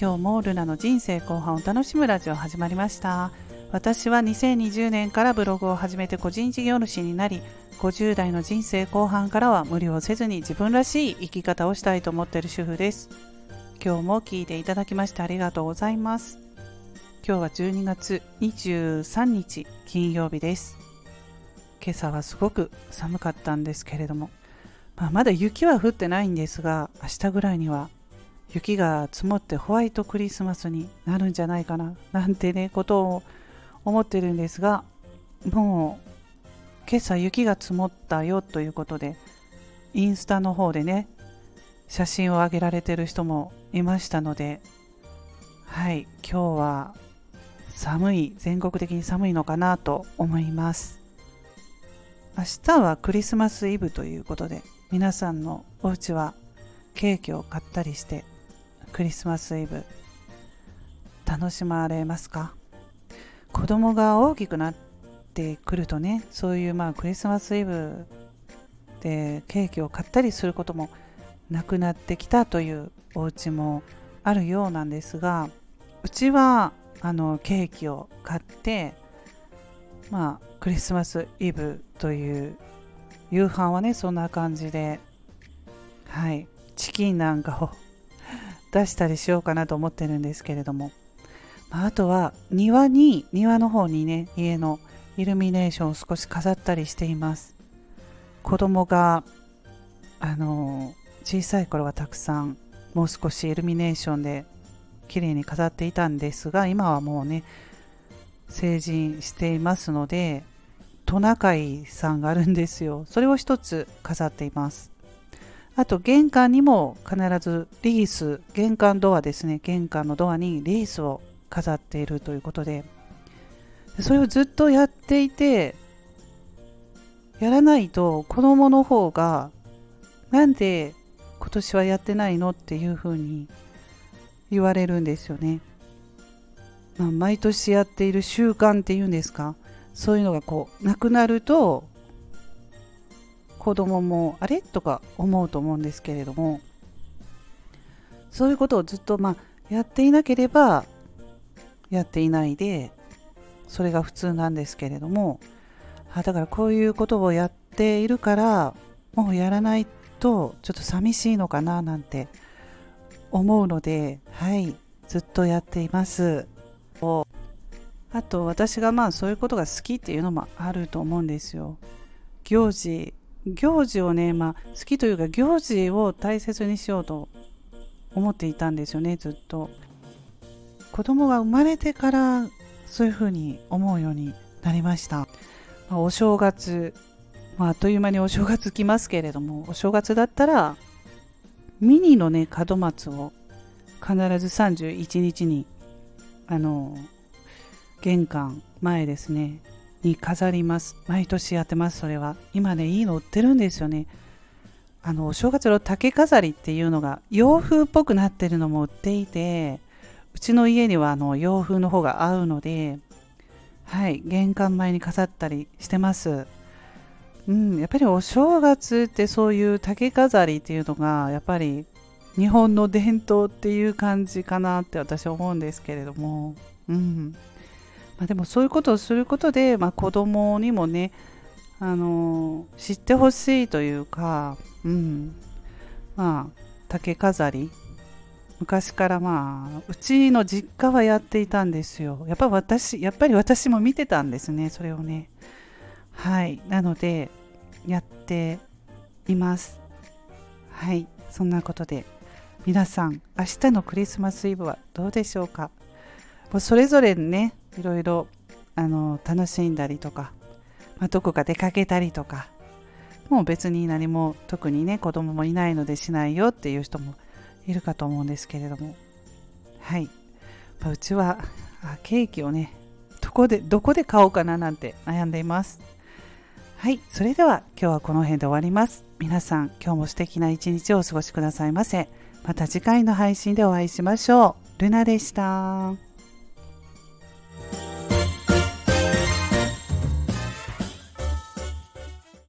今日もルナの人生後半を楽しむラジオ始まりました。私は2020年からブログを始めて個人事業主になり50代の人生後半からは無理をせずに自分らしい生き方をしたいと思っている主婦です。今日も聞いていただきましてありがとうございます。今日は12月23日金曜日です。今朝はすごく寒かったんですけれども、まあ、まだ雪は降ってないんですが明日ぐらいには雪が積もってホワイトクリスマスになるんじゃないかななんてねことを思ってるんですがもう今朝雪が積もったよということでインスタの方でね写真を上げられてる人もいましたのではい今日は寒い全国的に寒いのかなと思います。明日はクリスマスイブということで皆さんのお家はケーキを買ったりしてクリスマスイブ楽しまれますか？子供が大きくなってくるとねそういうまあクリスマスイブでケーキを買ったりすることもなくなってきたというお家もあるようなんですがうちはあのケーキを買ってまあクリスマスイブという夕飯はねそんな感じではい。チキンなんかを出したりしようかなと思ってるんですけれども、まあ、あとは庭に庭の方にね家のイルミネーションを少し飾ったりしています。子供があの小さい頃はたくさんもう少しイルミネーションで綺麗に飾っていたんですが今はもうね成人していますのでトナカイさんがあるんですよ。それを一つ飾っています。あと玄関にも必ずリース、玄関ドアですね、玄関のドアにリースを飾っているということで、それをずっとやっていて、やらないと子供の方が、なんで今年はやってないのっていうふうに言われるんですよね。まあ、毎年やっている習慣っていうんですか、そういうのがこう、なくなると、子供もあれ？とか思うと思うんですけれども。そういうことをずっとまあやっていなければやっていないでそれが普通なんですけれども。あだからこういうことをやっているからもうやらないとちょっと寂しいのかななんて思うのではいずっとやっています。あと私がまあそういうことが好きっていうのもあると思うんですよ。行事行事をね、まあ、好きというか行事を大切にしようと思っていたんですよねずっと。子供が生まれてからそういうふうに思うようになりました、まあ、お正月、まあ、あっという間にお正月来ますけれどもお正月だったらミニのね門松を必ず31日にあの玄関前ですねに飾ります。毎年やってます、それは。今ね、いいの売ってるんですよね。あの、お正月の竹飾りっていうのが洋風っぽくなってるのも売っていて、うちの家にはあの洋風の方が合うので、はい、玄関前に飾ったりしてます。うん、やっぱりお正月ってそういう竹飾りっていうのが、やっぱり日本の伝統っていう感じかなって私は思うんですけれども、うん。まあ、でもそういうことをすることで、まあ、子供にもね、あのー、知ってほしいというか、うん、まあ竹飾り。昔からまあうちの実家はやっていたんですよ。やっぱ私やっぱり私も見てたんですねそれをね。はい。なのでやっています。はい。そんなことで皆さん明日のクリスマスイブはどうでしょうか。もうそれぞれねいろいろあの楽しんだりとか、まあ、どこか出かけたりとかもう別に何も特にね子供もいないのでしないよっていう人もいるかと思うんですけれども。はい、まあ、うちはあケーキをねどこでどこで買おうかななんて悩んでいます。はい。それでは今日はこの辺で終わります。皆さん今日も素敵な一日をお過ごしくださいませ。また次回の配信でお会いしましょう。ルナでした。